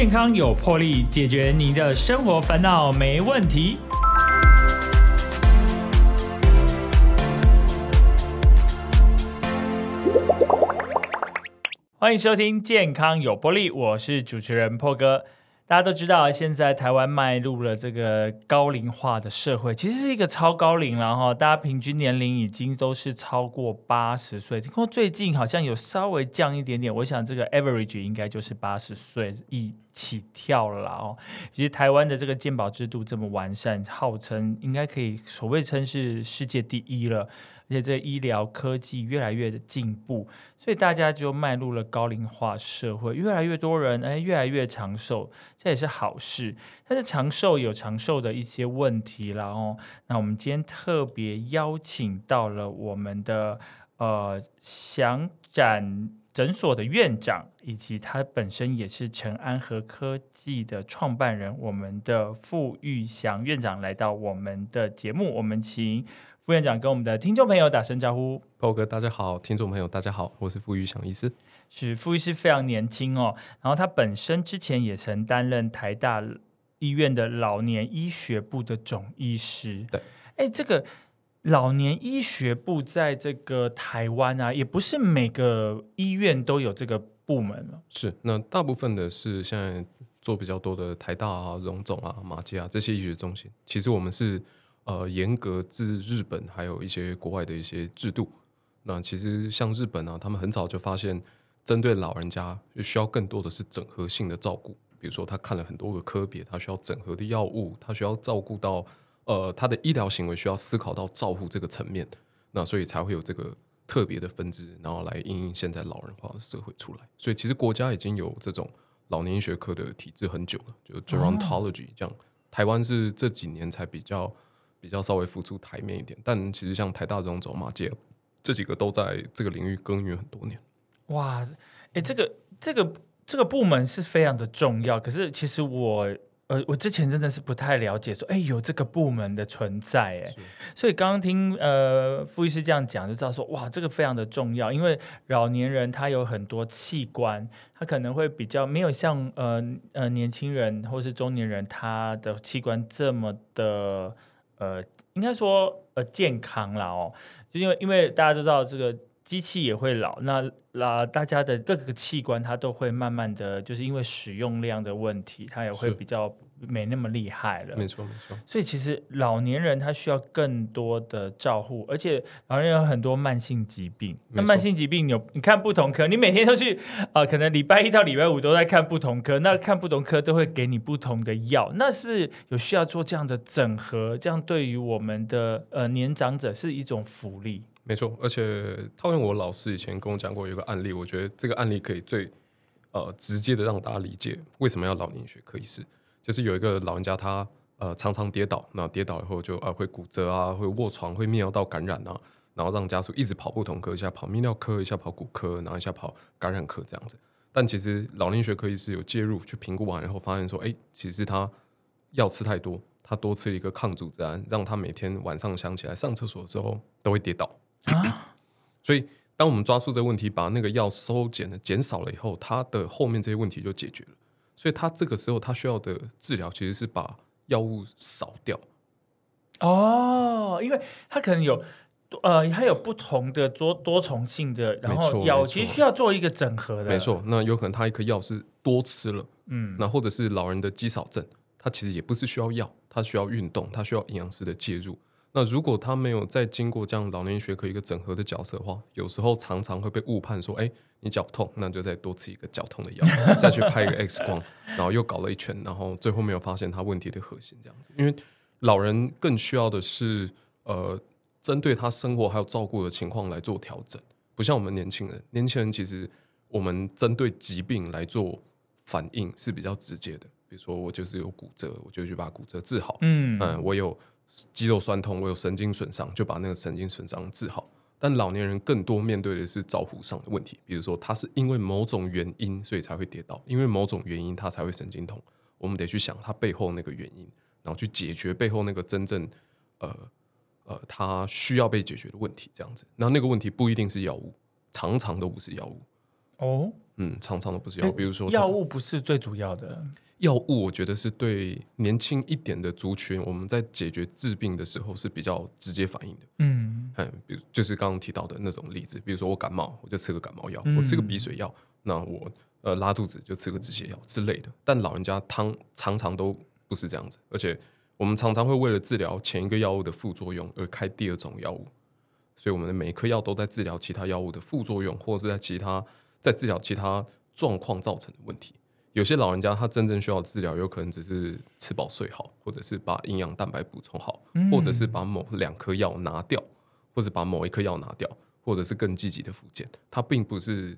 健康有魄力，解决您的生活烦恼没问题。欢迎收听《健康有魄力》，我是主持人破哥。大家都知道，现在台湾迈入了这个高龄化的社会，其实是一个超高龄了哈。大家平均年龄已经都是超过八十岁，不过最近好像有稍微降一点点。我想这个 average 应该就是八十岁一起跳了哦。其实台湾的这个健保制度这么完善，号称应该可以所谓称是世界第一了。而且这医疗科技越来越的进步，所以大家就迈入了高龄化社会，越来越多人哎越来越长寿，这也是好事。但是长寿有长寿的一些问题了哦。那我们今天特别邀请到了我们的呃祥展诊所的院长，以及他本身也是陈安和科技的创办人，我们的傅玉祥院长来到我们的节目，我们请。副院长跟我们的听众朋友打声招呼，o 哥，大家好，听众朋友大家好，我是傅玉祥医师，是傅医师非常年轻哦，然后他本身之前也曾担任台大医院的老年医学部的总医师，对，哎，这个老年医学部在这个台湾啊，也不是每个医院都有这个部门了，是，那大部分的是现在做比较多的台大啊、荣总啊、马街啊这些医学中心，其实我们是。呃，严格自日本，还有一些国外的一些制度。那其实像日本啊，他们很早就发现，针对老人家需要更多的是整合性的照顾。比如说，他看了很多个科别，他需要整合的药物，他需要照顾到呃，他的医疗行为需要思考到照护这个层面。那所以才会有这个特别的分支，然后来应现在老人化的社会出来。所以其实国家已经有这种老年医学科的体制很久了，就 gerontology 这样。台湾是这几年才比较。比较稍微浮出台面一点，但其实像台大这种走马街这几个都在这个领域耕耘很多年。哇，哎，这个这个这个部门是非常的重要。可是其实我呃，我之前真的是不太了解，说哎有这个部门的存在，哎，所以刚刚听呃傅医师这样讲，就知道说哇，这个非常的重要，因为老年人他有很多器官，他可能会比较没有像呃呃年轻人或是中年人他的器官这么的。呃，应该说呃健康了哦，就因为因为大家都知道这个机器也会老，那那大家的各个器官它都会慢慢的就是因为使用量的问题，它也会比较。没那么厉害了，没错没错。所以其实老年人他需要更多的照护，而且老年人有很多慢性疾病。那慢性疾病有你看不同科，你每天都去啊，可能礼拜一到礼拜五都在看不同科，那看不同科都会给你不同的药，那是不是有需要做这样的整合？这样对于我们的呃年长者是一种福利。没错，而且套用我老师以前跟我讲过有个案例，我觉得这个案例可以最呃直接的让大家理解为什么要老年学科医师。就是有一个老人家，他呃常常跌倒，那跌倒以后就呃会骨折啊，会卧床，会泌尿道感染啊，然后让家属一直跑不同科，一下跑泌尿科，一下跑骨科，然后一下跑感染科这样子。但其实老年学科医师有介入去评估完以后，发现说，哎，其实他药吃太多，他多吃一个抗组织胺，让他每天晚上想起来上厕所的时候都会跌倒啊。所以当我们抓住这个问题，把那个药收减了、减少了以后，他的后面这些问题就解决了。所以他这个时候他需要的治疗其实是把药物扫掉哦，因为他可能有呃，他有不同的多多重性的，然后药其实需要做一个整合的。没错，那有可能他一颗药是多吃了，嗯，那或者是老人的肌少症，他其实也不是需要药，他需要运动，他需要营养师的介入。那如果他没有再经过这样老年学科一个整合的角色的话，有时候常常会被误判说，哎。你脚痛，那就再多吃一个脚痛的药，再去拍一个 X 光，然后又搞了一圈，然后最后没有发现他问题的核心，这样子。因为老人更需要的是，呃，针对他生活还有照顾的情况来做调整，不像我们年轻人。年轻人其实我们针对疾病来做反应是比较直接的，比如说我就是有骨折，我就去把骨折治好。嗯嗯，我有肌肉酸痛，我有神经损伤，就把那个神经损伤治好。但老年人更多面对的是照护上的问题，比如说他是因为某种原因所以才会跌倒，因为某种原因他才会神经痛，我们得去想他背后那个原因，然后去解决背后那个真正呃呃他需要被解决的问题，这样子。那那个问题不一定是药物，常常都不是药物。哦，嗯，常常都不是药物，比如说药物不是最主要的。药物我觉得是对年轻一点的族群，我们在解决治病的时候是比较直接反应的。嗯，哎，比如就是刚刚提到的那种例子，比如说我感冒，我就吃个感冒药；我吃个鼻水药，那我呃拉肚子就吃个止泻药之类的。但老人家汤常常都不是这样子，而且我们常常会为了治疗前一个药物的副作用而开第二种药物，所以我们的每一颗药都在治疗其他药物的副作用，或者是在其他在治疗其他状况造成的问题。有些老人家他真正需要治疗，有可能只是吃饱睡好，或者是把营养蛋白补充好，或者是把某两颗药拿掉，或者把某一颗药拿掉，或者是更积极的复健。他并不是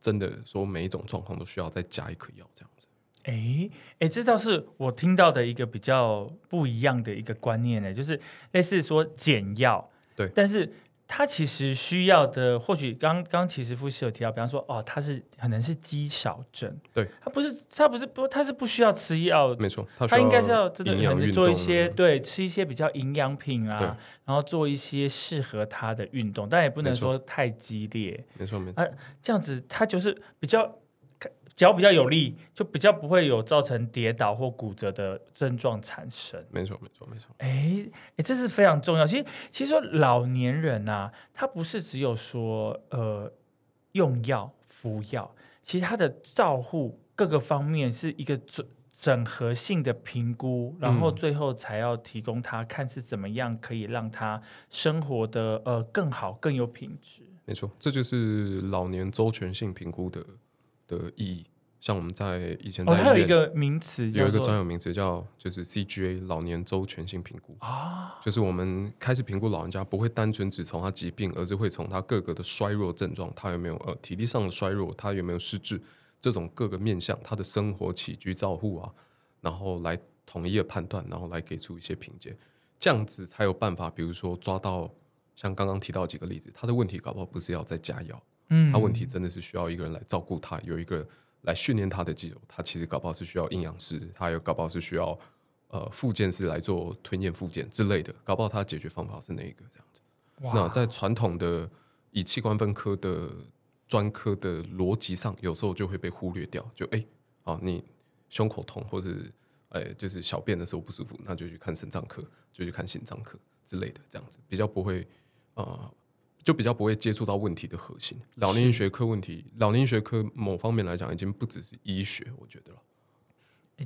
真的说每一种状况都需要再加一颗药这样子。哎哎，这倒是我听到的一个比较不一样的一个观念呢，就是类似说减药，对，但是。他其实需要的，或许刚刚其实傅士有提到，比方说，哦，他是可能是肌少症，对，他不是他不是不他是不需要吃药，没错，他应该是要真的可能做一些对吃一些比较营养品啊，然后做一些适合他的运动，但也不能说太激烈，没错没错，这样子他就是比较。脚比较有力，就比较不会有造成跌倒或骨折的症状产生。没错，没错，没错。哎哎，这是非常重要。其实，其实说老年人啊，他不是只有说呃用药服药，其实他的照护各个方面是一个整整合性的评估，然后最后才要提供他看是怎么样可以让他生活的呃更好更有品质。没错，这就是老年周全性评估的。的意义，像我们在以前，哦，还有一个名词，有一个专有名词叫就是 CGA 老年周全性评估啊，就是我们开始评估老人家，不会单纯只从他疾病，而是会从他各个的衰弱症状，他有没有呃体力上的衰弱，他有没有失智，这种各个面向，他的生活起居照护啊，然后来统一的判断，然后来给出一些评价，这样子才有办法，比如说抓到像刚刚提到几个例子，他的问题搞不好不是要再加药。他问题真的是需要一个人来照顾他，有一个来训练他的肌肉。他其实搞不好是需要营养师，他有搞不好是需要呃复健师来做吞咽复健之类的。搞不好他解决方法是那一个这样子。那在传统的以器官分科的专科的逻辑上，有时候就会被忽略掉。就哎，啊，你胸口痛或是哎就是小便的时候不舒服，那就去看肾脏科，就去看心脏科之类的，这样子比较不会啊。就比较不会接触到问题的核心，老年学科问题，老年学科某方面来讲，已经不只是医学，我觉得了。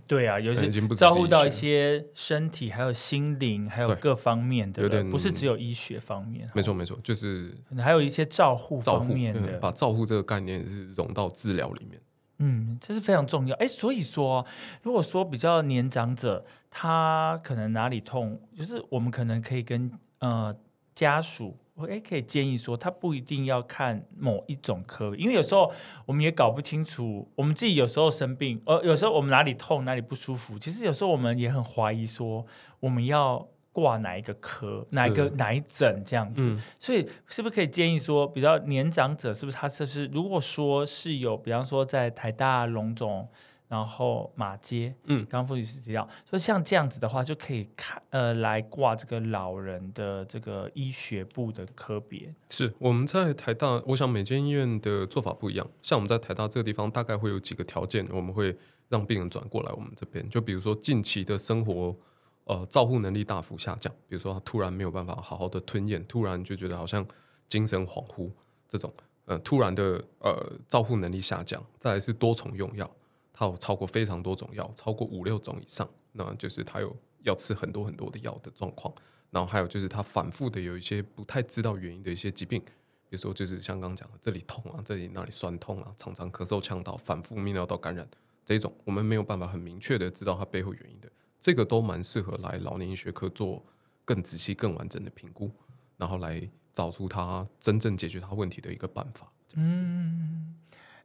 对啊，有些照顾到一些身体，还有心灵，还有各方面的，不是只有医学方面。没错，没错，就是还有一些照护方面的，把照护这个概念是融到治疗里面。嗯，这是非常重要。哎，所以说，如果说比较年长者，他可能哪里痛，就是我们可能可以跟呃家属。我哎，可以建议说，他不一定要看某一种科，因为有时候我们也搞不清楚，我们自己有时候生病，呃，有时候我们哪里痛哪里不舒服，其实有时候我们也很怀疑说，我们要挂哪一个科，哪一个哪一诊这样子，所以是不是可以建议说，比较年长者，是不是他就是如果说是有，比方说在台大龙总。然后马街，嗯，刚刚傅律师提到，说像这样子的话，就可以看呃来挂这个老人的这个医学部的科别。是我们在台大，我想每间医院的做法不一样。像我们在台大这个地方，大概会有几个条件，我们会让病人转过来我们这边。就比如说近期的生活呃照护能力大幅下降，比如说他突然没有办法好好的吞咽，突然就觉得好像精神恍惚这种，呃突然的呃照护能力下降，再来是多重用药。他有超过非常多种药，超过五六种以上，那就是他有要吃很多很多的药的状况。然后还有就是他反复的有一些不太知道原因的一些疾病，比如说就是像刚讲的这里痛啊，这里那里酸痛啊，常常咳嗽、呛到、反复泌尿道感染这种，我们没有办法很明确的知道它背后原因的，这个都蛮适合来老年医学科做更仔细、更完整的评估，然后来找出他真正解决他问题的一个办法。嗯，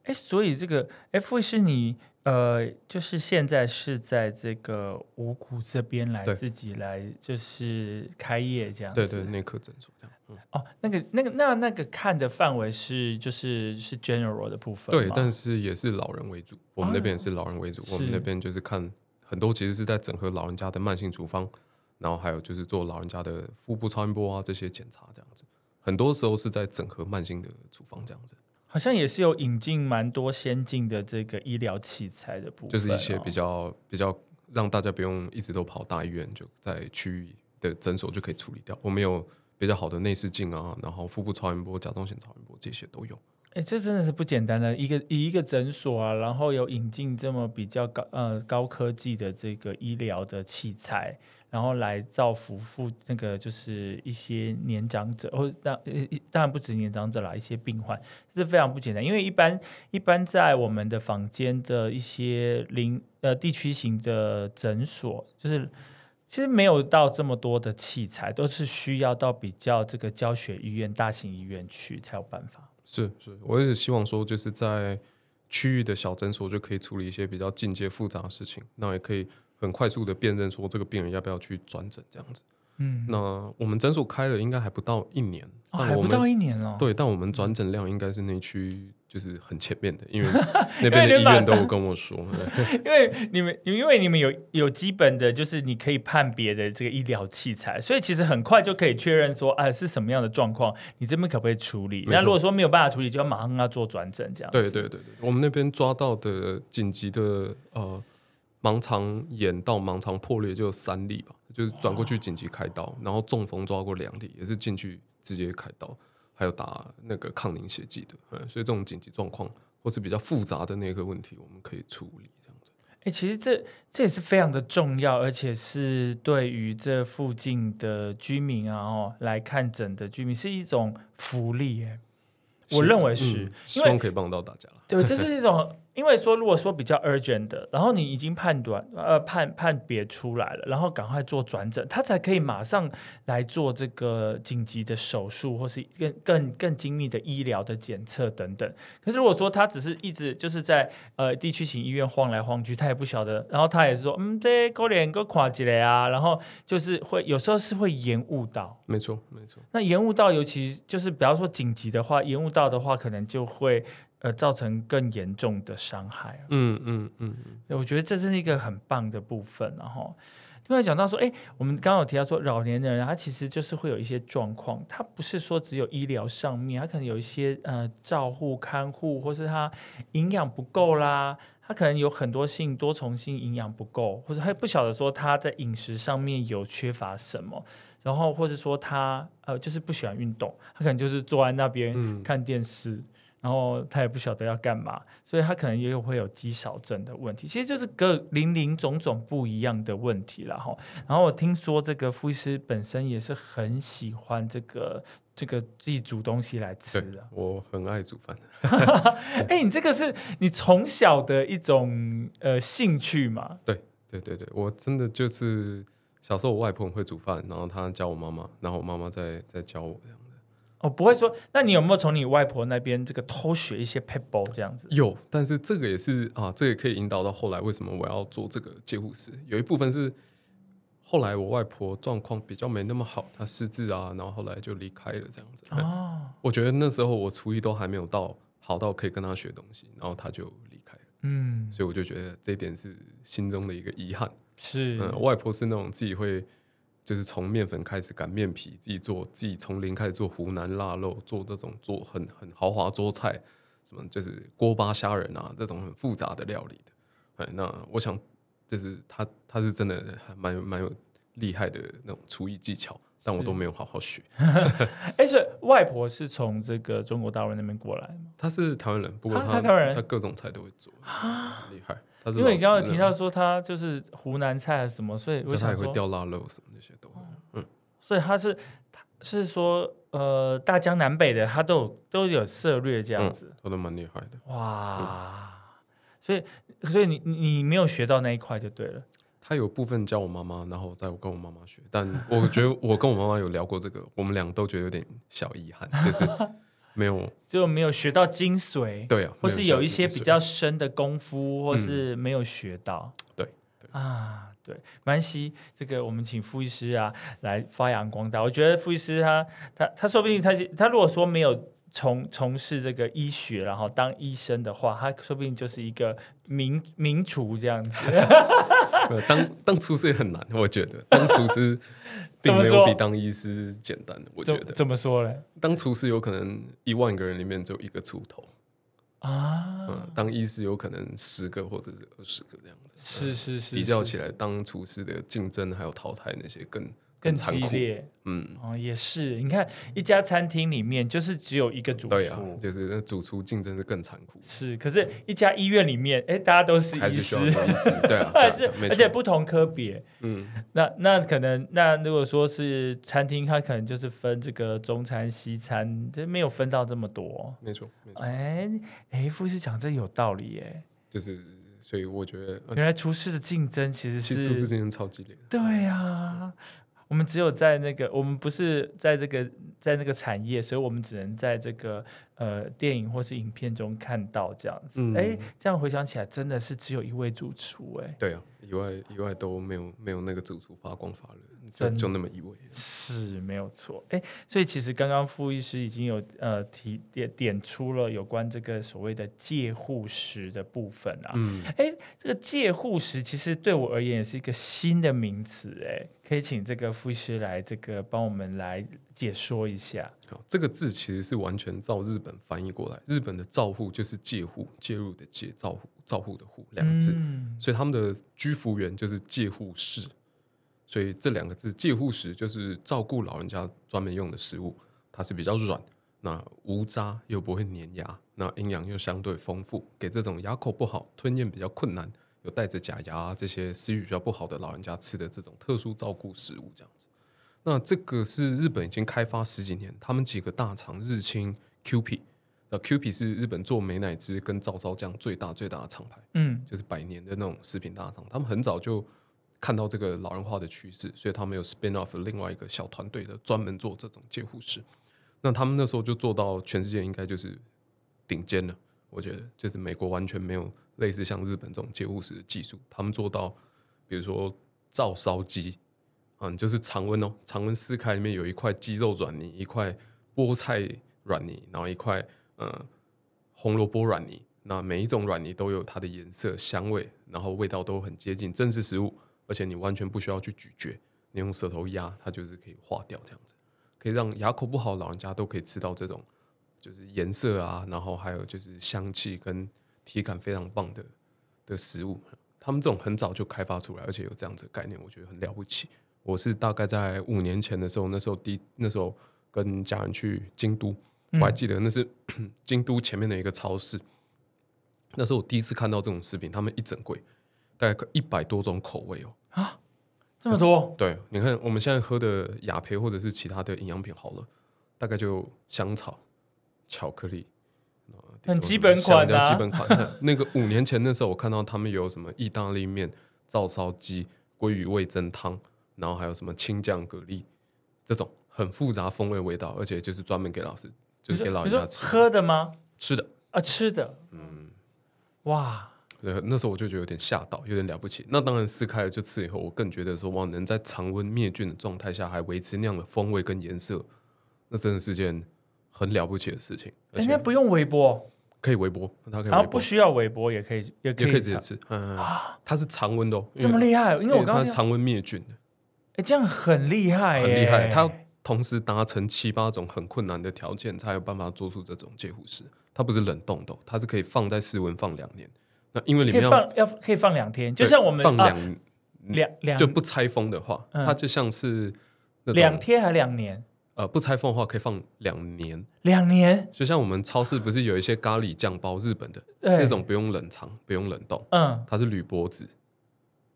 哎，所以这个 F 是你。呃，就是现在是在这个五谷这边来自己来，就是开业这样。对对，内科诊所这样。哦，那个那个那那个看的范围是就是是 general 的部分。对，但是也是老人为主，我们那边也是老人为主。我们那边就是看很多，其实是在整合老人家的慢性处方，然后还有就是做老人家的腹部超音波啊这些检查这样子。很多时候是在整合慢性的处方这样子。好像也是有引进蛮多先进的这个医疗器材的部分，就是一些比较比较让大家不用一直都跑大医院，就在区域的诊所就可以处理掉。我们有比较好的内视镜啊，然后腹部超音波、甲状腺超音波这些都有。哎，这真的是不简单的一个以一个诊所啊，然后有引进这么比较高呃高科技的这个医疗的器材，然后来造福父那个就是一些年长者，或当当然不止年长者啦，一些病患是非常不简单。因为一般一般在我们的房间的一些临呃地区型的诊所，就是其实没有到这么多的器材，都是需要到比较这个教学医院、大型医院去才有办法。是是，我也是希望说，就是在区域的小诊所就可以处理一些比较进阶复杂的事情，那也可以很快速的辨认说这个病人要不要去转诊这样子。嗯，那我们诊所开了应该还不到一年，还不到一年了。对，但我们转诊量应该是那区。就是很前面的，因为 那边的医院都跟我说，因为你们因为你们有有基本的，就是你可以判别的这个医疗器材，所以其实很快就可以确认说，啊，是什么样的状况，你这边可不可以处理？那如果说没有办法处理，就要马上要做转诊这样。对对对对，我们那边抓到的紧急的呃盲肠炎到盲肠破裂就有三例吧，就是转过去紧急开刀，然后中风抓过两例，也是进去直接开刀。还有打那个抗凝血剂的，嗯，所以这种紧急状况或是比较复杂的那个问题，我们可以处理这样子。哎，其实这这也是非常的重要，而且是对于这附近的居民啊，哦，来看诊的居民是一种福利，哎，我认为是，希望可以帮到大家了。对，这是一种。因为说，如果说比较 urgent 的，然后你已经判断呃判判别出来了，然后赶快做转诊，他才可以马上来做这个紧急的手术，或是更更更精密的医疗的检测等等。可是如果说他只是一直就是在呃地区型医院晃来晃去，他也不晓得，然后他也是说，嗯，这勾脸勾垮起来啊，然后就是会有时候是会延误到，没错没错。那延误到，尤其就是比方说紧急的话，延误到的话，可能就会。呃，造成更严重的伤害。嗯嗯嗯，我觉得这是一个很棒的部分。然后，另外讲到说，哎，我们刚刚有提到说，老年人他其实就是会有一些状况，他不是说只有医疗上面，他可能有一些呃照护看护，或是他营养不够啦，他可能有很多性多重性营养不够，或者他不晓得说他在饮食上面有缺乏什么，然后或者说他呃就是不喜欢运动，他可能就是坐在那边看电视。然后他也不晓得要干嘛，所以他可能也有会有肌少症的问题，其实就是各零零种种不一样的问题了哈。然后我听说这个傅医师本身也是很喜欢这个这个自己煮东西来吃的，我很爱煮饭。哎，你这个是你从小的一种呃兴趣嘛？对对对对，我真的就是小时候我外婆会煮饭，然后她教我妈妈，然后我妈妈再再教我这样。哦，不会说，那你有没有从你外婆那边这个偷学一些 pebble 这样子？有，但是这个也是啊，这也可以引导到后来为什么我要做这个介护师。有一部分是后来我外婆状况比较没那么好，她失智啊，然后后来就离开了这样子。哦，我觉得那时候我厨艺都还没有到好到可以跟她学东西，然后她就离开了。嗯，所以我就觉得这一点是心中的一个遗憾。是，嗯，外婆是那种自己会。就是从面粉开始擀面皮，自己做，自己从零开始做湖南腊肉，做这种做很很豪华桌菜，什么就是锅巴虾仁啊，这种很复杂的料理的。哎，那我想，就是他他是真的还蛮蛮有厉害的那种厨艺技巧，但我都没有好好学。哎，是外婆是从这个中国大陆那边过来吗？他是台湾人，不过他台湾人，他各种菜都会做，厉害。因为你刚刚提到说他就是湖南菜还是什么，所以我想说，他也会掉腊肉什么那些都，嗯，所以他是他是说呃大江南北的他都有都有涉略这样子，他都蛮厉害的哇，所以所以你你没有学到那一块就对了。他有部分教我妈妈，然后在我跟我妈妈学，但我觉得我跟我妈妈有聊过这个，我们俩都觉得有点小遗憾，就是。没有，就没有学到精髓。对啊，或是有一些比较深的功夫，或是没有学到。对啊，对，没关系，这个我们请傅医师啊来发扬光大。我觉得傅医师他他他说不定他他如果说没有从从事这个医学，然后当医生的话，他说不定就是一个名名厨这样子。当当厨师也很难，我觉得当厨师并没有比当医师简单的。我觉得怎么说呢？当厨师有可能一万个人里面只有一个出头，啊，嗯，当医师有可能十个或者是二十个这样子，是是是，比较起来，当厨师的竞争还有淘汰那些更更残酷。激烈。嗯，哦，也是，你看一家餐厅里面就是只有一个主对啊厨，，就是那主厨竞争是更残酷，是，可是一家医院里面，哎，大家都是医师 对啊，而且，不同科别，嗯，那那可能那如果说是餐厅，它可能就是分这个中餐、西餐，这没有分到这么多。没错，没错，哎哎，副师讲这有道理耶，就是所以我觉得，呃原来厨师的竞争其实是厨师竞争超激烈的，对呀、我们只有在那个，我们不是在这个在那个产业，所以我们只能在这个呃电影或是影片中看到这样子。嗯。哎、这样回想起来，真的是只有一位主厨哎，对啊，以外以外都没有没有那个主厨发光发热，真就就那么一位，是没有错。哎，所以其实刚刚傅医师已经有呃提点点出了有关这个所谓的介护食的部分啊。嗯，哎，这个介护食其实对我而言也是一个新的名词，哎，可以请这个傅医师来这个帮我们来解说一下。好，这个字其实是完全照日本翻译过来，日本的照护就是介护，介入的介，照护照护的护两个字，嗯所以他们的居服员就是介护士，所以这两个字介护食就是照顾老人家专门用的食物，它是比较软，那无渣又不会粘牙，那营养又相对丰富，给这种牙口不好、吞咽比较困难、有带着假牙啊这些食欲比较不好的老人家吃的这种特殊照顾食物，这样子。那这个是日本已经开发十几年，他们几个大厂日清、QP，那 QP 是日本做美乃滋跟照烧酱最大最大的厂牌。嗯就是百年的那种食品大厂，他们很早就看到这个老人化的趋势，所以他们有 spin off 另外一个小团队的，专门做这种介护室。那他们那时候就做到全世界应该就是顶尖了，我觉得就是美国完全没有类似像日本这种介护室的技术，他们做到比如说照烧鸡，嗯，就是常温哦，常温撕开里面有一块鸡肉软泥，一块菠菜软泥，然后一块呃红萝卜软泥。那每一种软泥都有它的颜色、香味，然后味道都很接近真实食物，而且你完全不需要去咀嚼，你用舌头压，它就是可以化掉，这样子可以让牙口不好的老人家都可以吃到这种就是颜色啊，然后还有就是香气跟体感非常棒的的食物。他们这种很早就开发出来，而且有这样子的概念，我觉得很了不起。我是大概在五年前的时候，那时候第那时候跟家人去京都，我还记得那是 京都前面的一个超市。那时候我第一次看到这种食品，他们一整柜大概一百多种口味哦。这么多，对，你看我们现在喝的雅培或者是其他的营养品好了，大概就香草、巧克力，呃很基本款啊基本款。那个五年前那时候，我看到他们有什么意大利面、照烧鸡、鲑鱼味增汤，然后还有什么青酱蛤蜊，这种很复杂风味味道，而且就是专门给老师，就是给老你说人家吃喝的吗？吃的。啊，吃的，嗯，哇，对，那时候我就觉得有点吓到，有点了不起。那当然撕开了就吃以后，我更觉得说哇，能在常温灭菌的状态下还维持那样的风味跟颜色，那真的是件很了不起的事情。人家不用微波，可以微波，它可以然后，不需要微波也可以，也可以也可以直接吃。嗯，嗯它是常温的哦，这么厉害，因为我刚刚它是常温灭菌的，哎，这样很厉害，很厉害。它同时达成七八种很困难的条件，才有办法做出这种介护式。它不是冷冻的哦，它是可以放在室温放两年。那因为里面要放要可以放两天，就像我们啊放两两两就不拆封的话，嗯它就像是两天还两年，呃不拆封的话可以放两年。两年，就像我们超市不是有一些咖喱酱包，日本的那种不用冷藏、不用冷冻，嗯，它是铝箔纸。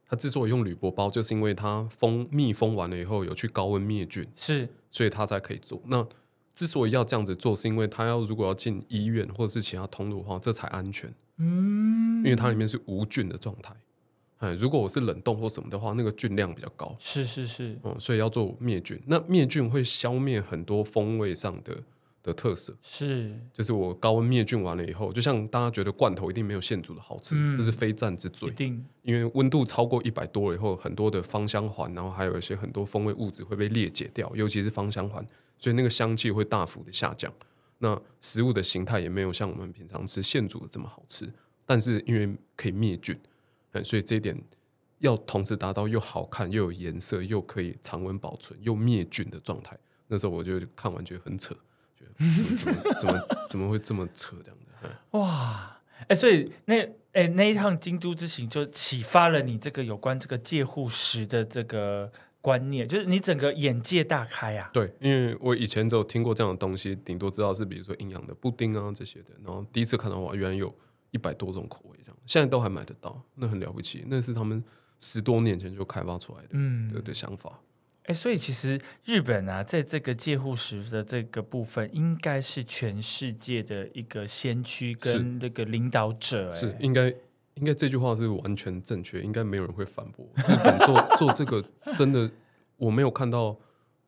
它之所以用铝箔包，就是因为它封密封完了以后有去高温灭菌，是所以它才可以做。那之所以要这样子做，是因为它要如果要进医院或者是其他通路的话，这才安全。嗯，因为它里面是无菌的状态。哎，如果我是冷冻或什么的话，那个菌量比较高，是是是，嗯，所以要做灭菌。那灭菌会消灭很多风味上的的特色，是就是我高温灭菌完了以后，就像大家觉得罐头一定没有现煮的好吃，嗯这是非战之罪一。定因为温度超过一百多了以后，很多的芳香环，然后还有一些很多风味物质会被裂解掉，尤其是芳香环，所以那个香气会大幅的下降。那食物的形态也没有像我们平常吃现煮的这么好吃，但是因为可以灭菌，嗯，所以这一点要同时达到又好看又有颜色，又可以常温保存又灭菌的状态。那时候我就看完觉得很扯，觉得怎么怎么怎么怎么会这么扯这样的？哇，哎，所以那哎那一趟京都之行就启发了你这个有关这个介护食的这个观念，就是你整个眼界大开啊。对，因为我以前只有听过这样的东西，顶多知道是比如说营养的布丁啊这些的，然后第一次看到哇，原来有一百多种口味这样，现在都还买得到，那很了不起，那是他们十多年前就开发出来的，嗯，的的想法。哎，所以其实日本啊，在这个介护石的这个部分，应该是全世界的一个先驱跟那个领导者。是应该应该这句话是完全正确，应该没有人会反驳。日本做 做这个真的，我没有看到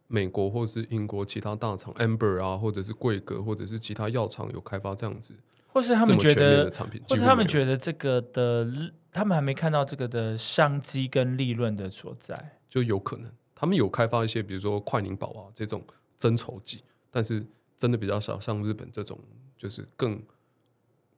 美国或是英国其他大厂 Amber 啊，或者是贵格，或者是其他药厂有开发这样子，或是他们觉得产品，或是他们觉得这个的，他们还没看到这个的商机跟利润的所在，就有可能。他们有开发一些，比如说快宁宝啊这种增稠剂，但是真的比较少，像日本这种就是更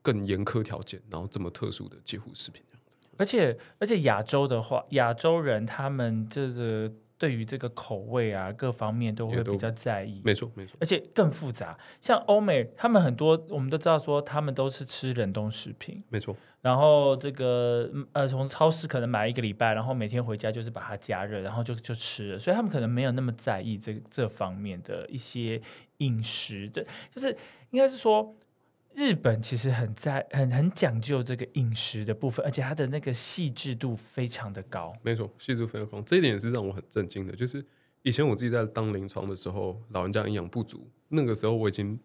更严苛条件，然后这么特殊的介护食品这样子。而且而且亚洲的话，亚洲人他们这个。对于这个口味啊，各方面都会比较在意。没错，没错。而且更复杂，像欧美，他们很多我们都知道说，他们都是吃冷冻食品。没错。然后这个呃，从超市可能买一个礼拜，然后每天回家就是把它加热，然后就就吃了。所以他们可能没有那么在意这这方面的一些饮食的，就是应该是说。日本其实很在很很讲究这个饮食的部分，而且它的那个细致度非常的高。没错，细致度非常高，这一点也是让我很震惊的。就是以前我自己在当临床的时候，老人家营养不足，那个时候我已经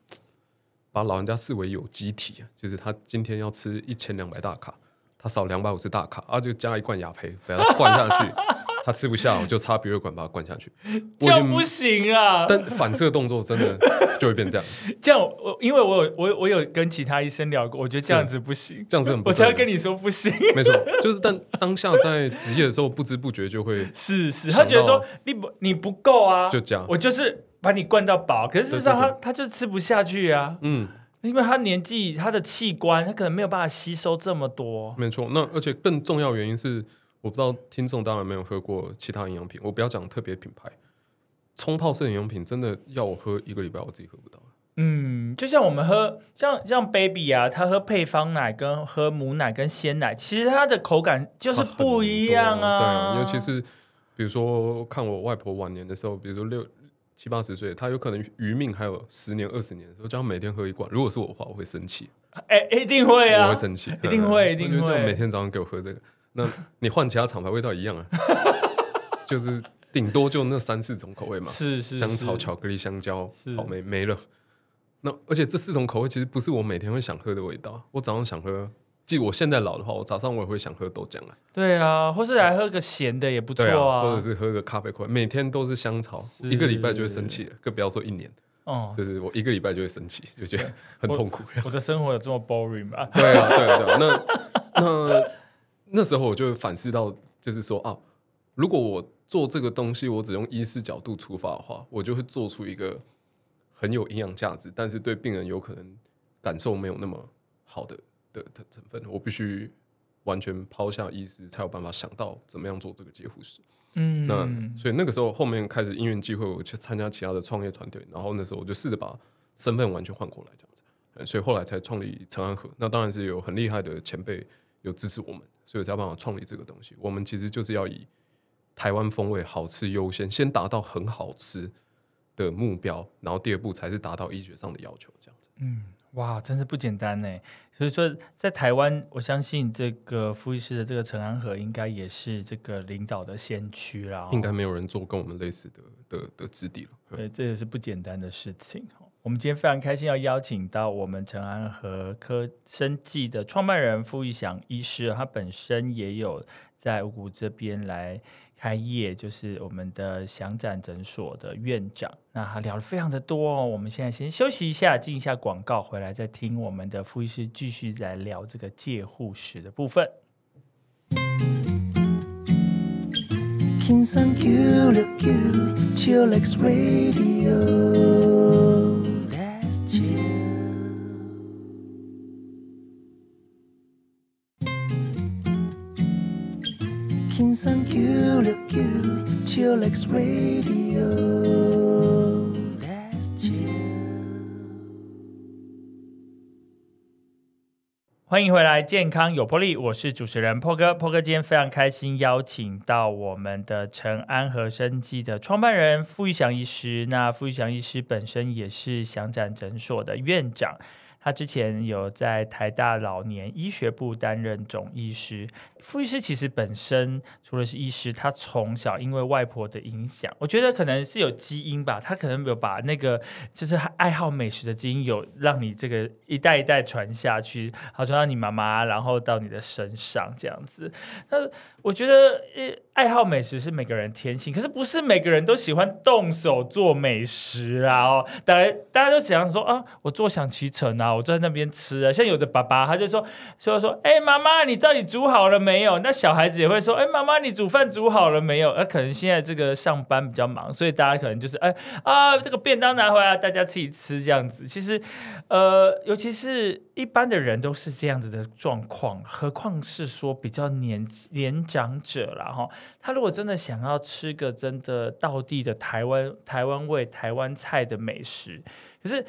把老人家视为有机体啊，就是他今天要吃一千两百大卡，他少两百五十大卡，啊，就加一罐雅培，把它灌下去。他吃不下，我就插鼻胃管把它灌下去，这样不行啊！但反射动作真的就会变这样。这样我因为我有我我有跟其他医生聊过，我觉得这样子不行，这样子很不我才要跟你说不行。没错，就是但当下在职业的时候，不知不觉就会是 是，他觉得说你不你不够啊，就这样，我就是把你灌到饱。可是事实上他他就吃不下去啊，嗯，因为他年纪他的器官他可能没有办法吸收这么多。没错，那而且更重要原因是。我不知道听众当然没有喝过其他营养品，我不要讲特别品牌，冲泡式营养品真的要我喝一个礼拜，我自己喝不到。嗯，就像我们喝像像 baby 啊，他喝配方奶跟喝母奶跟鲜奶，其实它的口感就是不一样啊。对啊，尤其是比如说看我外婆晚年的时候，比如说六七八十岁，她有可能余命还有十年二十年的时候，叫她每天喝一罐。如果是我的话，我会生气。哎，一定会啊，我会生气，一定会，一定会。每天早上给我喝这个。那你换其他厂牌味道一样啊，就是顶多就那三四种口味嘛，是是香草、巧克力、香蕉、草莓没了。那而且这四种口味其实不是我每天会想喝的味道。我早上想喝，即我现在老的话，我早上我也会想喝豆浆啊。对啊，或是来喝个咸的也不错啊，或者是喝个咖啡块，每天都是香草，一个礼拜就会生气了，更不要说一年。哦，就是我一个礼拜就会生气，就觉得很痛苦。我的生活有这么 boring 吗？对啊，对啊，对啊。那那。那时候我就反思到，就是说啊，如果我做这个东西，我只用医师角度出发的话，我就会做出一个很有营养价值，但是对病人有可能感受没有那么好的的的成分。我必须完全抛下医师，才有办法想到怎么样做这个接护师。嗯，那所以那个时候后面开始因缘机会，我去参加其他的创业团队，然后那时候我就试着把身份完全换过来，这样子。所以后来才创立长安和。那当然是有很厉害的前辈有支持我们。所以才办法创立这个东西。我们其实就是要以台湾风味好吃优先，先达到很好吃的目标，然后第二步才是达到医学上的要求。这样子，嗯，哇，真是不简单呢。所以说，在台湾，我相信这个傅医师的这个陈安和应该也是这个领导的先驱啦。应该没有人做跟我们类似的的的质地了。对，这也是不简单的事情。我们今天非常开心，要邀请到我们陈安和科生技的创办人傅玉祥医师，他本身也有在五谷这边来开业，就是我们的祥展诊所的院长。那他聊了非常的多哦。我们现在先休息一下，进一下广告，回来再听我们的傅医师继续来聊这个介护史的部分。l x。欢迎回来，健康有魄力，我是主持人破哥。破哥今天非常开心，邀请到我们的陈安和生机的创办人傅玉祥医师。那傅玉祥医师本身也是祥展诊所的院长。他之前有在台大老年医学部担任总医师，傅医师其实本身除了是医师，他从小因为外婆的影响，我觉得可能是有基因吧，他可能有把那个就是爱好美食的基因有让你这个一代一代传下去，好传到你妈妈，然后到你的身上这样子。那我觉得爱好美食是每个人天性，可是不是每个人都喜欢动手做美食啊！哦，大家大家都想说啊，我坐享其成啊。我坐在那边吃啊，像有的爸爸他就说说说，哎，妈妈，你到底煮好了没有？那小孩子也会说，哎，妈妈，你煮饭煮好了没有？呃，可能现在这个上班比较忙，所以大家可能就是，哎啊，这个便当拿回来，大家自己吃这样子。其实，呃，尤其是一般的人都是这样子的状况，何况是说比较年年长者了哈。他如果真的想要吃个真的道地的台湾台湾味台湾菜的美食，可是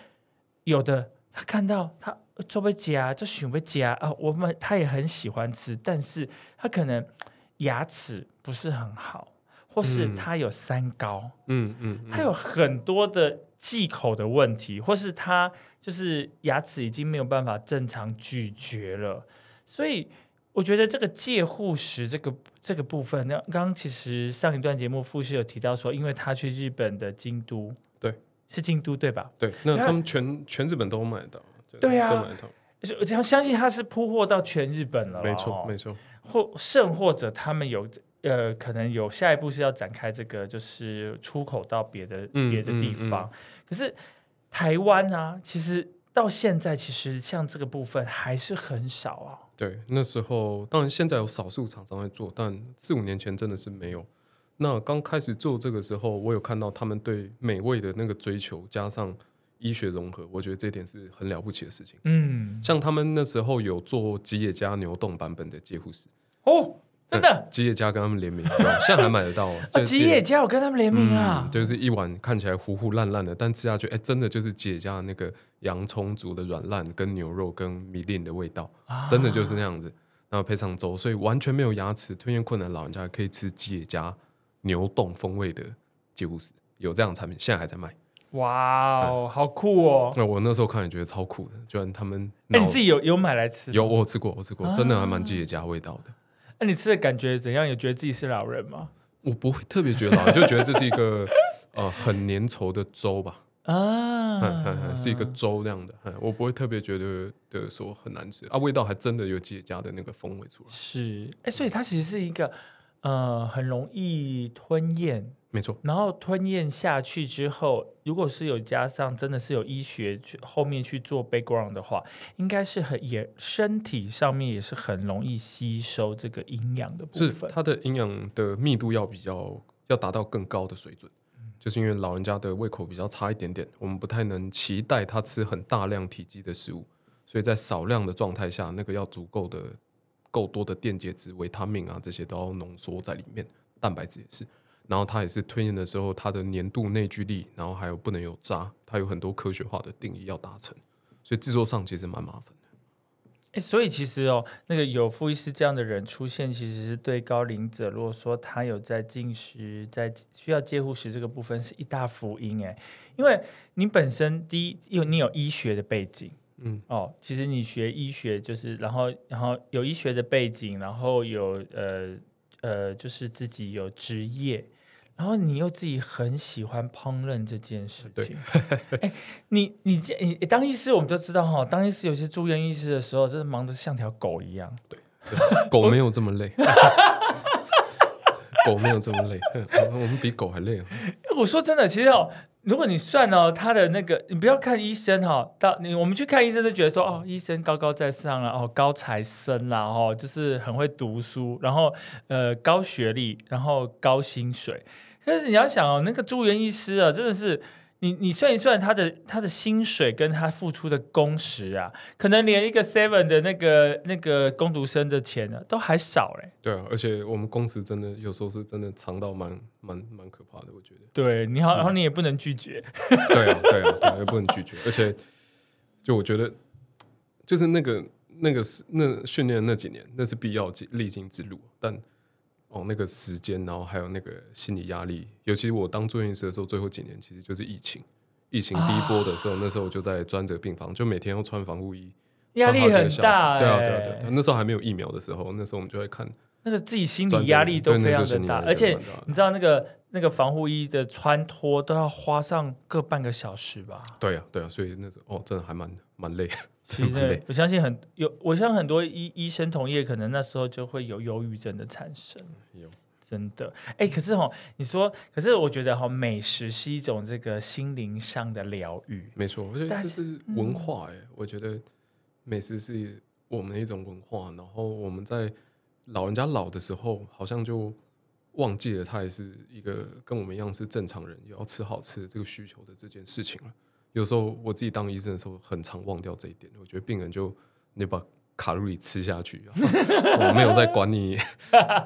有的。他看到他做不夹，就选不夹啊！我们他也很喜欢吃，但是他可能牙齿不是很好，或是他有三高，嗯嗯，他有很多的忌口的问题，或是他就是牙齿已经没有办法正常咀嚼了。所以我觉得这个戒护食这个这个部分，那刚刚其实上一段节目傅士有提到说，因为他去日本的京都，对。是京都对吧？对，那他们全全日本都买到，对呀，都买到。我这样相信他是铺货到全日本了，没错，没错。或甚或者他们有呃，可能有下一步是要展开这个，就是出口到别的别的地方。可是台湾啊，其实到现在其实像这个部分还是很少啊。对，那时候当然现在有少数厂商在做，但四五年前真的是没有。那刚开始做这个时候，我有看到他们对美味的那个追求，加上医学融合，我觉得这点是很了不起的事情。嗯，像他们那时候有做吉野家牛冻版本的介护士哦，真的，吉野家跟他们联名，现在还买得到。吉野家有跟他们联名啊，就是一碗看起来糊糊烂烂的，但吃下去，哎，真的就是吉野家的那个洋葱煮的软烂，跟牛肉跟米粒的味道，真的就是那样子。然后配上粥，所以完全没有牙齿吞咽困难老人家可以吃吉野家。牛冻风味的吉护士有这样的产品，现在还在卖。哇哦，好酷哦！那我那时候看也觉得超酷的，居然他们……哎，你自己有有买来吃？有，我吃过，我吃过，真的还蛮吉野家味道的。那你吃的感觉怎样？有觉得自己是老人吗？我不会特别觉得老人，就觉得这是一个 呃很粘稠的粥吧。啊，是一个粥那样的，我不会特别觉得的说很难吃啊，味道还真的有自己家的那个风味出来。是，哎，所以它其实是一个。呃，很容易吞咽，没错。然后吞咽下去之后，如果是有加上真的是有医学去后面去做 background 的话，应该是很也身体上面也是很容易吸收这个营养的部分。是它的营养的密度要比较要达到更高的水准，就是因为老人家的胃口比较差一点点，我们不太能期待他吃很大量体积的食物，所以在少量的状态下，那个要足够的。够多的电解质、维他命啊，这些都要浓缩在里面，蛋白质也是。然后它也是吞咽的时候，它的粘度、内聚力，然后还有不能有渣，它有很多科学化的定义要达成，所以制作上其实蛮麻烦的。哎，所以其实哦，那个有傅医师这样的人出现，其实是对高龄者，如果说他有在进食、在需要介护时这个部分，是一大福音哎，因为你本身第一，有你有医学的背景。嗯哦，其实你学医学就是，然后然后有医学的背景，然后有呃呃，就是自己有职业，然后你又自己很喜欢烹饪这件事情。哎，你你你当医师，我们都知道哈，当医师有些住院医师的时候，真的忙得像条狗一样。对，狗没有这么累，狗没有这么累，我们比狗还累啊。我说真的，其实哦。如果你算哦，他的那个，你不要看医生哈，到你我们去看医生都觉得说哦，医生高高在上啊哦，高材生啦哦，就是很会读书，然后呃高学历，然后高薪水。但是你要想哦，那个住院医师啊，真的是。你你算一算他的他的薪水跟他付出的工时啊，可能连一个 seven 的那个那个工读生的钱呢都还少嘞。对啊，而且我们工时真的有时候是真的长到蛮蛮蛮可怕的，我觉得。对，你好，然后你也不能拒绝。对啊，对啊，对啊，也不能拒绝。而且，就我觉得，就是那个那个是那训练那几年，那是必要历经之路，但哦，那个时间，然后还有那个心理压力，尤其我当住院医师的时候，最后几年其实就是疫情，疫情第一波的时候，那时候我就在专责病房，就每天要穿防护衣，压力很大，对啊，对啊，对啊，那时候还没有疫苗的时候，那时候我们就会看。那个自己心理压力都非常的大，而且你知道那个那个防护衣的穿脱都要花上个半个小时吧？对呀，对呀，所以那时候哦，真的还蛮蛮累，其实我相信很有，我相信很多医医生同业可能那时候就会有忧郁症的产生。有真的哎，可是哈，你说，可是我觉得哈，美食是一种这个心灵上的疗愈，没错，我觉得这是文化哎，我觉得美食是我们的一种文化，然后我们在。老人家老的时候，好像就忘记了他也是一个跟我们一样是正常人，也要吃好吃的这个需求的这件事情了。有时候我自己当医生的时候，很常忘掉这一点。我觉得病人就你把卡路里吃下去，我没有在管你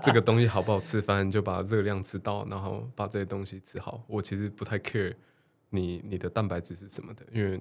这个东西好不好吃，反正就把热量吃到，然后把这些东西吃好。我其实不太 care 你你的蛋白质是什么的，因为。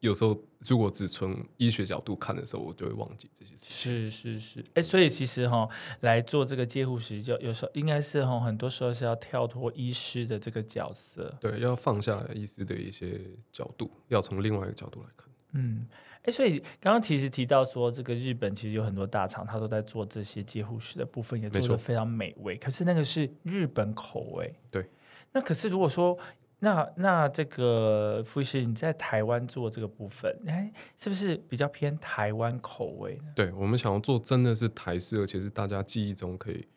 有时候，如果只从医学角度看的时候，我就会忘记这些事情。是是是，哎，所以其实哈，来做这个介护时，就有时候应该是哈，很多时候是要跳脱医师的这个角色。对，要放下医师的一些角度，要从另外一个角度来看。嗯，哎，所以刚刚其实提到说，这个日本其实有很多大厂，他都在做这些介护室的部分，也做的非常美味。可是那个是日本口味。对。那可是如果说。那那这个傅医师，你在台湾做这个部分，哎，是不是比较偏台湾口味呢？对，我们想要做真的是台式，而且是大家记忆中可以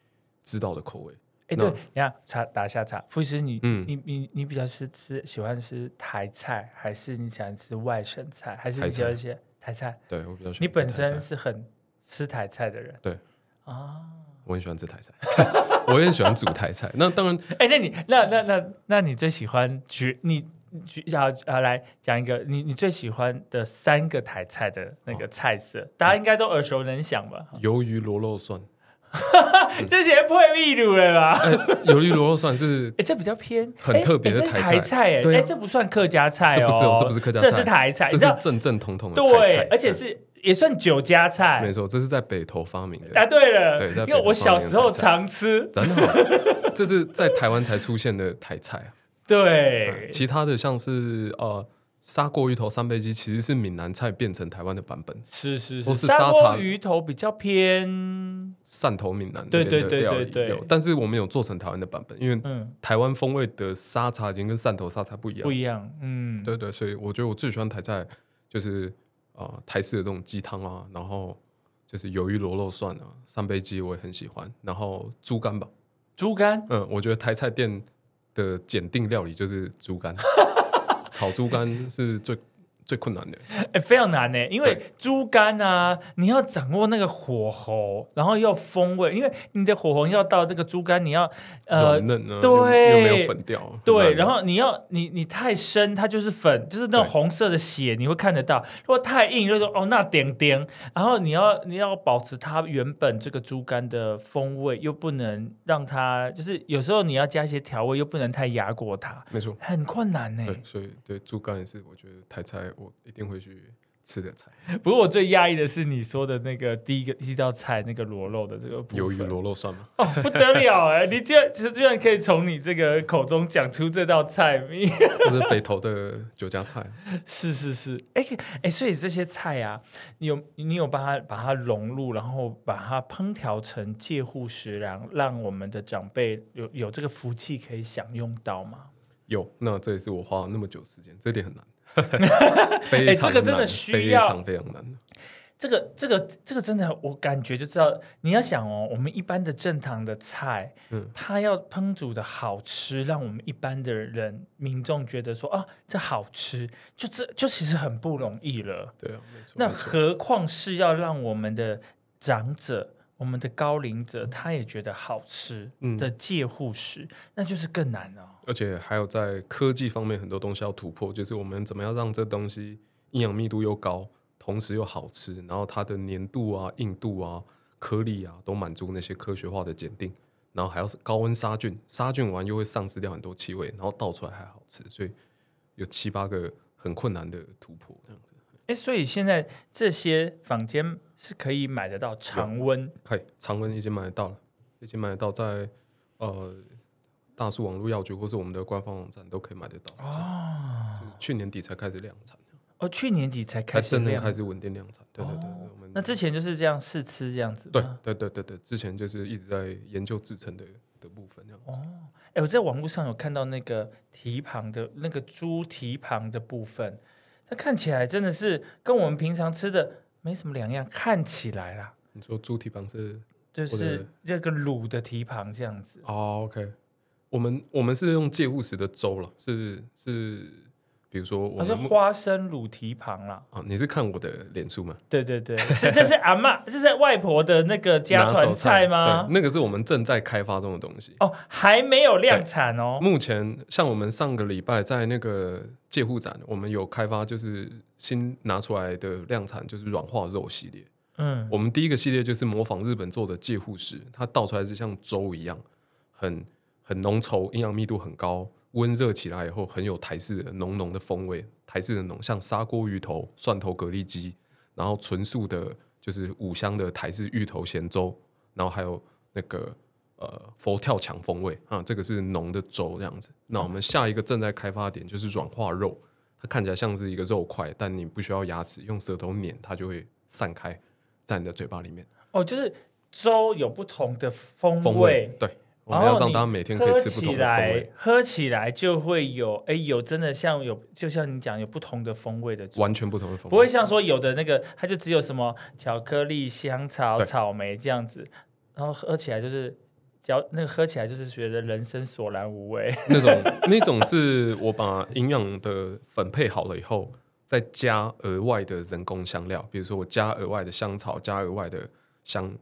知道的口味。哎，对，你看，查打下查，傅医师，你你你你比较是吃喜欢吃台菜，还是你喜欢吃外省菜，还是你喜欢些台菜？对我比较喜欢。你本身是很吃台菜的人。对啊。我很喜欢吃台菜，我也很喜欢煮台菜。那当然，哎，那你那那那那你最喜欢举你举要啊来讲一个你你最喜欢的三个台菜的那个菜色，大家应该都耳熟能详吧？鱿鱼螺肉蒜，这些配秘鲁了吧？鱿鱼螺肉蒜是哎，这比较偏很特别的台菜，哎，哎，这不算客家菜哦，不是，这不是客家菜，这是台菜，这是正正统统的对，而且是。也算酒家菜，没错，这是在北投发明的。答对了，对，因为我小时候常吃，真的，这是在台湾才出现的台菜啊。对，其他的像是呃砂锅鱼头三杯鸡，其实是闽南菜变成台湾的版本。是是是，砂锅鱼头比较偏汕头闽南对对对对对，但是我们有做成台湾的版本，因为台湾风味的沙茶已经跟汕头沙茶不一样，不一样。嗯，对对，所以我觉得我最喜欢台菜就是。啊，台式的这种鸡汤啊，然后就是鱿鱼螺肉蒜啊，三杯鸡我也很喜欢，然后猪肝吧，猪肝，嗯，我觉得台菜店的检定料理就是猪肝，炒猪肝是最。最困难的，哎，非常难呢，因为猪肝啊，你要掌握那个火候，然后要风味，因为你的火候要到这个猪肝，你要呃嫩啊，对，又没有粉掉，对，然后你要你你太深，它就是粉，就是那种红色的血，你会看得到；如果太硬，就说哦那点点。然后你要你要保持它原本这个猪肝的风味，又不能让它就是有时候你要加一些调味，又不能太压过它，没错，很困难呢。对，所以对猪肝也是，我觉得台菜。我一定会去吃的菜。不过我最压抑的是你说的那个第一个一道菜，那个螺肉的这个鱿鱼螺肉算吗？哦，不得了哎！你居然其实居然可以从你这个口中讲出这道菜名，这是 北投的酒家菜。是是是，哎哎，所以这些菜啊，你有你有把它把它融入，然后把它烹调成介护食粮，让我们的长辈有有这个福气可以享用到吗？有，那这也是我花了那么久时间，这点很难。哎，这个真的需要非常非常难。这个这个这个真的，我感觉就知道。你要想哦，我们一般的正常的菜，嗯，它要烹煮的好吃，让我们一般的人民众觉得说啊，这好吃，就这就其实很不容易了。对啊，没错。那何况是要让我们的长者。我们的高龄者他也觉得好吃的介护食，那就是更难了。而且还有在科技方面很多东西要突破，就是我们怎么样让这东西营养密度又高，同时又好吃，然后它的粘度啊、硬度啊、颗粒啊都满足那些科学化的检定，然后还要是高温杀菌，杀菌完又会丧失掉很多气味，然后倒出来还好吃，所以有七八个很困难的突破这样子。哎，所以现在这些房间是可以买得到常温，可以常温已经买得到了，已经买得到在呃大树网络药局或是我们的官方网站都可以买得到哦。就是去年底才开始量产哦，去年底才开始真正开始稳定量产，对对对对。我们那之前就是这样试吃这样子，对对对对对，之前就是一直在研究制成的的部分这样子。哦，哎，我在网络上有看到那个蹄膀的那个猪蹄膀的部分。它看起来真的是跟我们平常吃的没什么两样，看起来啦。你说猪蹄膀是就是那个卤的蹄膀这样子。哦，OK，我们我们是用介护时的粥了，是是。比如说，我是花生卤蹄膀啦。啊，你是看我的脸书吗？对对对，是这是阿妈，这是外婆的那个家传菜吗？对那个是我们正在开发中的东西。哦，还没有量产哦。目前，像我们上个礼拜在那个介护展，我们有开发，就是新拿出来的量产，就是软化肉系列。嗯，我们第一个系列就是模仿日本做的介护食，它倒出来是像粥一样，很很浓稠，营养密度很高。温热起来以后，很有台式的浓浓的风味，台式的浓，像砂锅鱼头、蒜头蛤蜊鸡，然后纯素的，就是五香的台式芋头咸粥，然后还有那个呃佛跳墙风味啊，这个是浓的粥这样子。那我们下一个正在开发点就是软化肉，它看起来像是一个肉块，但你不需要牙齿，用舌头碾，它就会散开在你的嘴巴里面。哦，就是粥有不同的风味，对。我们要让大家每天可以吃不同的风味，喝起来就会有哎，有真的像有，就像你讲有不同的风味的，完全不同的风味，不会像说有的那个它就只有什么巧克力、香草、草莓这样子，然后喝起来就是嚼那个喝起来就是觉得人生索然无味。那种 那种是我把营养的粉配好了以后，再加额外的人工香料，比如说我加额外的香草，加额外的香。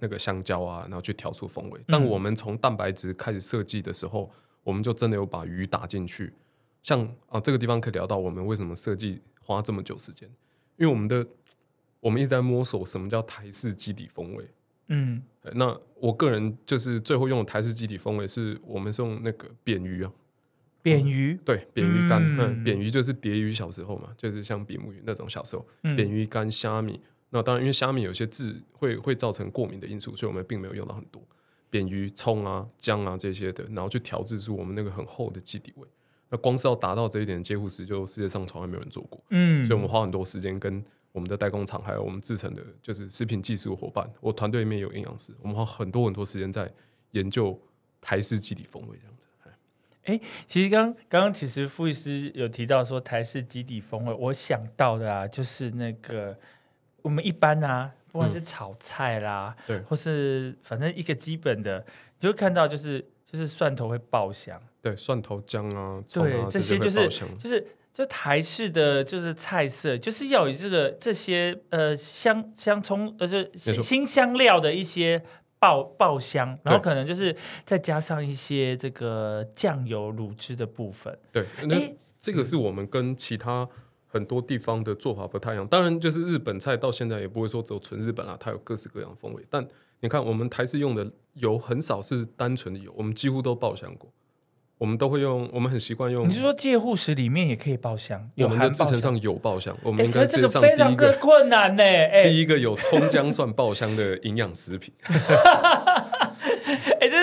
那个香蕉啊，然后去调出风味。但我们从蛋白质开始设计的时候，我们就真的有把鱼打进去。像啊，这个地方可以聊到我们为什么设计花这么久时间，因为我们的我们一直在摸索什么叫台式基底风味。嗯，那我个人就是最后用的台式基底风味，是我们是用那个扁鱼啊，扁鱼对扁鱼干，嗯，扁鱼就是蝶鱼小时候嘛，就是像比目鱼那种小时候，扁鱼干虾米。那当然，因为虾米有些字会会造成过敏的因素，所以我们并没有用到很多扁鱼、葱啊、姜啊这些的，然后去调制出我们那个很厚的基底味。那光是要达到这一点，接护时就世界上从来没有人做过。嗯，所以我们花很多时间跟我们的代工厂，还有我们制成的，就是食品技术伙伴，我团队里面有营养师，我们花很多很多时间在研究台式基底风味这样子。哎，其实刚刚刚其实傅医师有提到说台式基底风味，我想到的啊，就是那个。我们一般啊，不管是炒菜啦，对，或是反正一个基本的，你就看到就是就是蒜头会爆香，对，蒜头姜啊，对，这些就是就是就台式的就是菜色，就是要有这个这些呃香香葱呃就新香料的一些爆爆香，然后可能就是再加上一些这个酱油卤汁的部分，对，那这个是我们跟其他。很多地方的做法不太一样，当然就是日本菜到现在也不会说只有纯日本啦，它有各式各样的风味。但你看，我们台式用的油很少是单纯的油，我们几乎都爆香过。我们都会用，我们很习惯用。你是说介护食里面也可以爆香？我们的制成上有爆香，我们应该这个上非常的困难呢。第一个有葱姜蒜爆香的营养食品。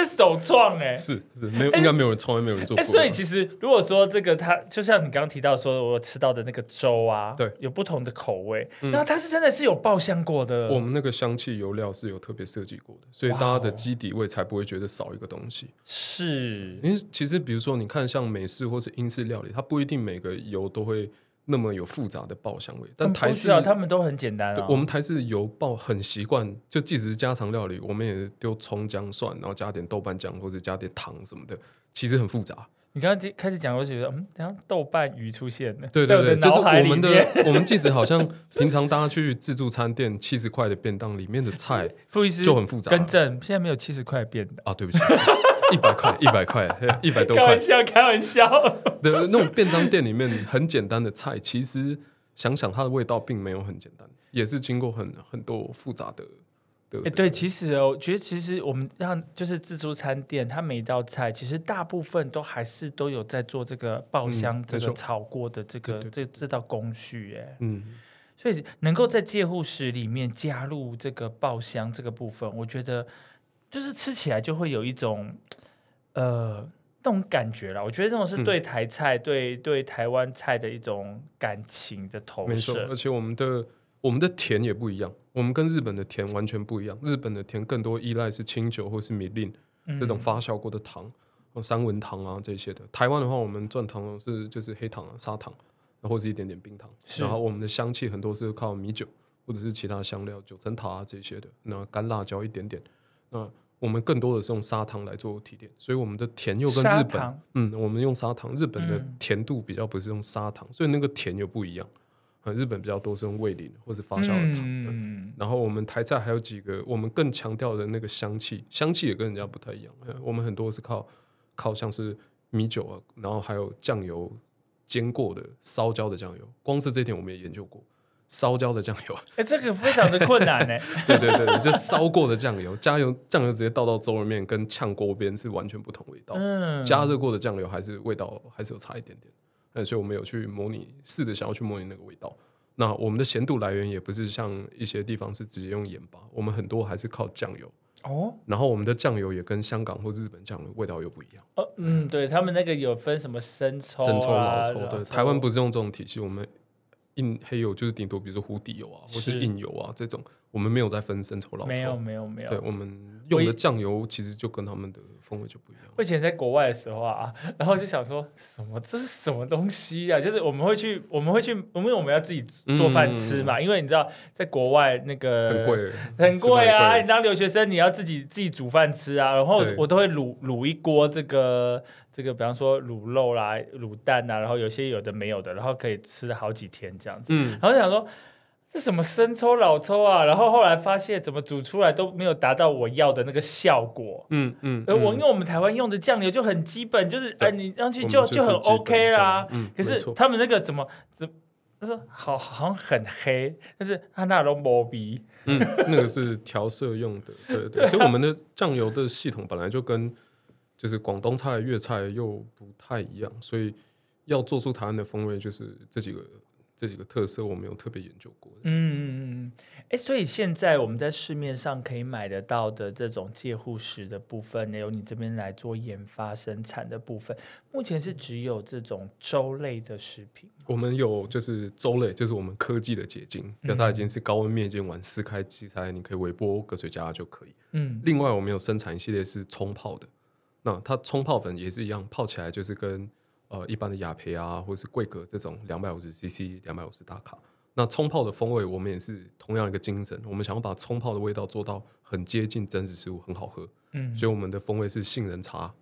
首创哎，是是没有，应该没有人，从来没有人做过。所以其实如果说这个，它就像你刚刚提到说，我吃到的那个粥啊，对，有不同的口味，那它是真的是有爆香过的。我们那个香气油料是有特别设计过的，所以大家的基底味才不会觉得少一个东西。是，因为其实比如说你看像美式或是英式料理，它不一定每个油都会。那么有复杂的爆香味，但台式啊他们都很简单啊。我们台式油爆很习惯，就即使是家常料理，我们也丢葱姜蒜，然后加点豆瓣酱或者加点糖什么的，其实很复杂。你刚刚开始讲，我觉得嗯，等下豆瓣鱼出现了。对对对，就是我们的我们即使好像平常大家去自助餐店七十块的便当里面的菜，就很复杂。更正，现在没有七十块便当啊，对不起。一百块，一百块，一百多块。开玩笑，开玩笑。对，那种便当店里面很简单的菜，其实想想它的味道并没有很简单，也是经过很很多复杂的。哎，对，其实哦，我觉得其实我们让就是自助餐店，它每一道菜其实大部分都还是都有在做这个爆香、这个炒过的这个这这道工序。哎，嗯，所以能够在介护室里面加入这个爆香这个部分，我觉得就是吃起来就会有一种呃那种感觉啦。我觉得这种是对台菜、对对台湾菜的一种感情的投射。而且我们的我们的甜也不一样，我们跟日本的甜完全不一样。日本的甜更多依赖是清酒或是米令这种发酵过的糖，三文糖啊这些的。台湾的话，我们转糖是就是黑糖啊、砂糖。然后是一点点冰糖，然后我们的香气很多是靠米酒或者是其他香料、九层塔啊这些的。那干辣椒一点点，那我们更多的是用砂糖来做提炼，所以我们的甜又跟日本，嗯，我们用砂糖，日本的甜度比较不是用砂糖，所以那个甜又不一样。啊，日本比较多是用味淋或者发酵的糖。嗯，然后我们台菜还有几个，我们更强调的那个香气，香气也跟人家不太一样。我们很多是靠靠像是米酒啊，然后还有酱油。煎过的烧焦的酱油，光是这点我们也研究过。烧焦的酱油，哎，这个非常的困难 呢。对对对，就烧过的酱油，加油酱油直接倒到粥里面，跟炝锅边是完全不同味道。嗯，加热过的酱油还是味道还是有差一点点。嗯，所以我们有去模拟，试着想要去模拟那个味道。那我们的咸度来源也不是像一些地方是直接用盐巴，我们很多还是靠酱油。哦，然后我们的酱油也跟香港或日本酱油味道又不一样。哦，嗯，对他们那个有分什么生抽、生抽、老抽，对，台湾不是用这种体系，我们印黑油就是顶多比如说湖底油啊，或是印油啊这种。我们没有在分生抽老抽，没有没有没有。对我们用的酱油其实就跟他们的风味就不一样。我以前在国外的时候啊，然后就想说什么这是什么东西啊？就是我们会去我们会去，因为我们要自己做饭吃嘛。因为你知道在国外那个很贵很贵啊，你当留学生你要自己自己煮饭吃啊。然后我都会卤卤一锅这个这个，比方说卤肉啦、卤蛋啊，然后有些有的没有的，然后可以吃好几天这样子。嗯，然后想说。是什么生抽老抽啊？然后后来发现怎么煮出来都没有达到我要的那个效果。嗯嗯，而我因为我们台湾用的酱油就很基本，就是哎你上去就就很 OK 啦。嗯，可是他们那个怎么怎他说好好像很黑，但是他那都磨鼻。嗯，那个是调色用的，对对。所以我们的酱油的系统本来就跟就是广东菜、粤菜又不太一样，所以要做出台湾的风味，就是这几个。这几个特色我没有特别研究过。嗯嗯嗯，哎，所以现在我们在市面上可以买得到的这种介护食的部分，由你这边来做研发生产的部分，目前是只有这种粥类的食品。我们有就是粥类，就是我们科技的结晶，就它已经是高温灭菌完撕开器材，你可以微波隔水加就可以。嗯，另外我们有生产一系列是冲泡的，那它冲泡粉也是一样，泡起来就是跟。呃，一般的雅培啊，或者是桂格这种两百五十 CC、两百五十大卡，那冲泡的风味，我们也是同样一个精神。我们想要把冲泡的味道做到很接近真实食物，很好喝。嗯，所以我们的风味是杏仁茶、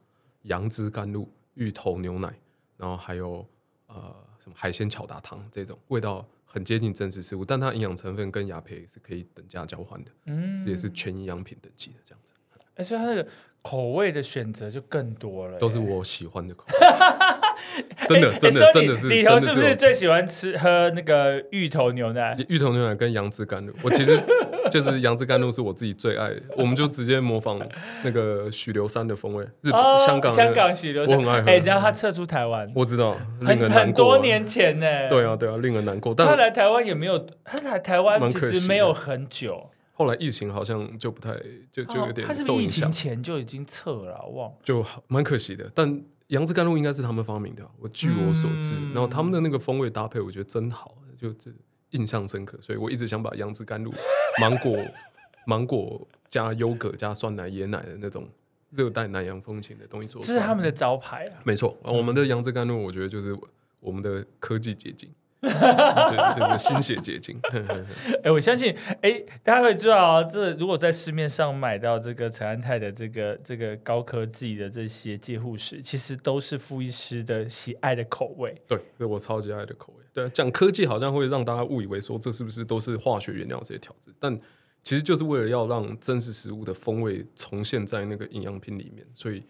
杨枝甘露、芋头牛奶，然后还有呃什么海鲜巧达糖这种味道很接近真实食物，但它营养成分跟雅培是可以等价交换的。嗯，这也是全营养品等级的这样子。而且它那个口味的选择就更多了，都是我喜欢的口味。真的，真的，真的是。里头是不是最喜欢吃喝那个芋头牛奶？芋头牛奶跟杨枝甘露，我其实 就是杨枝甘露是我自己最爱的。我们就直接模仿那个许留山的风味，日本、香港、香港许留山，我很爱喝。哎，然后他撤出台湾，我知道，很很多年前呢。对啊，对啊，令人难过。但他来台湾也没有，他来台湾其实没有很久。后来疫情好像就不太，就就有点受影响。疫情前就已经撤了，忘就蛮可惜的，但。杨枝甘露应该是他们发明的，我据我所知，然后他们的那个风味搭配，我觉得真好，就这印象深刻，所以我一直想把杨枝甘露、芒果、芒果加优格加酸奶椰奶的那种热带南洋风情的东西做出来，这是他们的招牌啊。没错，我们的杨枝甘露，我觉得就是我们的科技结晶。对，这个心血结晶。哎，我相信，哎，大家会知道，这如果在市面上买到这个陈安泰的这个这个高科技的这些戒护食，其实都是傅医师的喜爱的口味。对，是我超级爱的口味。对，讲科技好像会让大家误以为说这是不是都是化学原料这些调制，但其实就是为了要让真实食物的风味重现在那个营养品里面，所以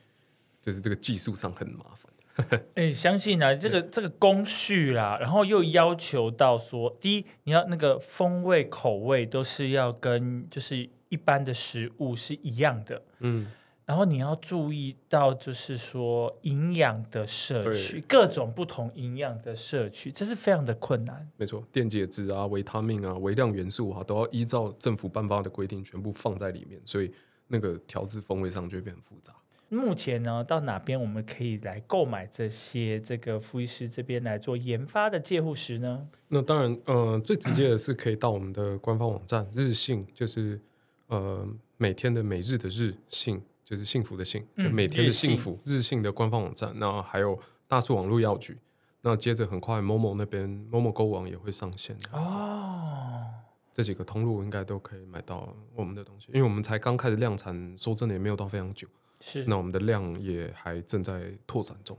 就是这个技术上很麻烦。哎，相信啊，这个这个工序啦，然后又要求到说，第一，你要那个风味口味都是要跟就是一般的食物是一样的，嗯，然后你要注意到，就是说营养的摄取，各种不同营养的摄取，这是非常的困难。没错，电解质啊、维他命啊、微量元素啊，都要依照政府颁发的规定全部放在里面，所以那个调制风味上就会变很复杂。目前呢，到哪边我们可以来购买这些这个傅医师这边来做研发的介护石呢？那当然，呃，最直接的是可以到我们的官方网站日信，就是呃每天的每日的日信。就是幸福的幸，就每天的幸福日信的官方网站，那还有大数网络药局，那接着很快某某那边某某购网也会上线哦。这几个通路应该都可以买到我们的东西，因为我们才刚开始量产，说真的也没有到非常久，是那我们的量也还正在拓展中。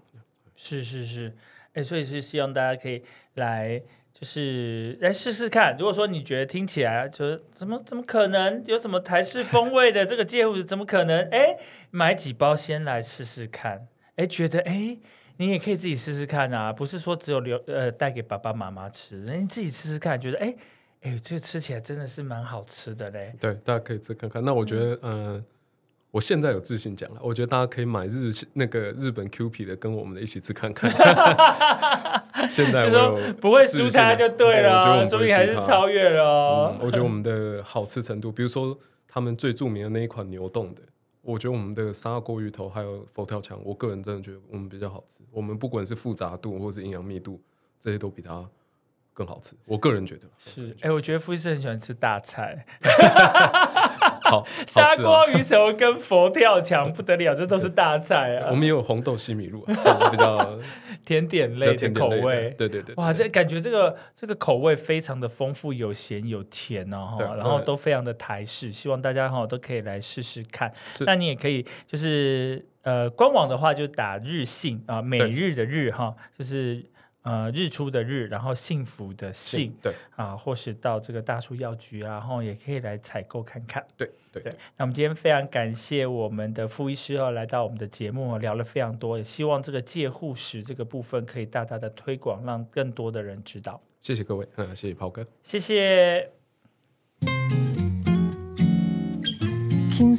是是是，哎，所以是希望大家可以来。就是来试试看，如果说你觉得听起来就是怎么怎么可能有什么台式风味的这个介护怎么可能？哎，买几包先来试试看。哎，觉得哎，你也可以自己试试看啊，不是说只有留呃带给爸爸妈妈吃，你自己试试看，觉得哎哎，这个吃起来真的是蛮好吃的嘞。对，大家可以试看看。那我觉得嗯。我现在有自信讲了，我觉得大家可以买日那个日本 Q P 的，跟我们的一起吃看看。现在我不会输他就对了，说明还是超越了。我觉得我们的好吃程度，比如说他们最著名的那一款牛冻的，我觉得我们的砂锅鱼头还有佛跳墙，我个人真的觉得我们比较好吃。我们不管是复杂度或是营养密度，这些都比它更好吃。我个人觉得是。哎，我觉得傅医师很喜欢吃大菜。好，砂锅鱼头跟佛跳墙不得了，这都是大菜啊！我们也有红豆西米露，比较 甜点类的口味。对对对，哇，这感觉这个这个口味非常的丰富，有咸有甜哦，然后都非常的台式，希望大家哈都可以来试试看。那你也可以就是呃，官网的话就打日信啊，每日的日哈，就是。呃，日出的日，然后幸福的幸，对啊，或是到这个大树药局啊，然后也可以来采购看看。对对对。那我们今天非常感谢我们的傅医师哦，来到我们的节目，聊了非常多，也希望这个介护史这个部分可以大大的推广，让更多的人知道。谢谢各位，嗯，谢谢炮哥，谢谢。King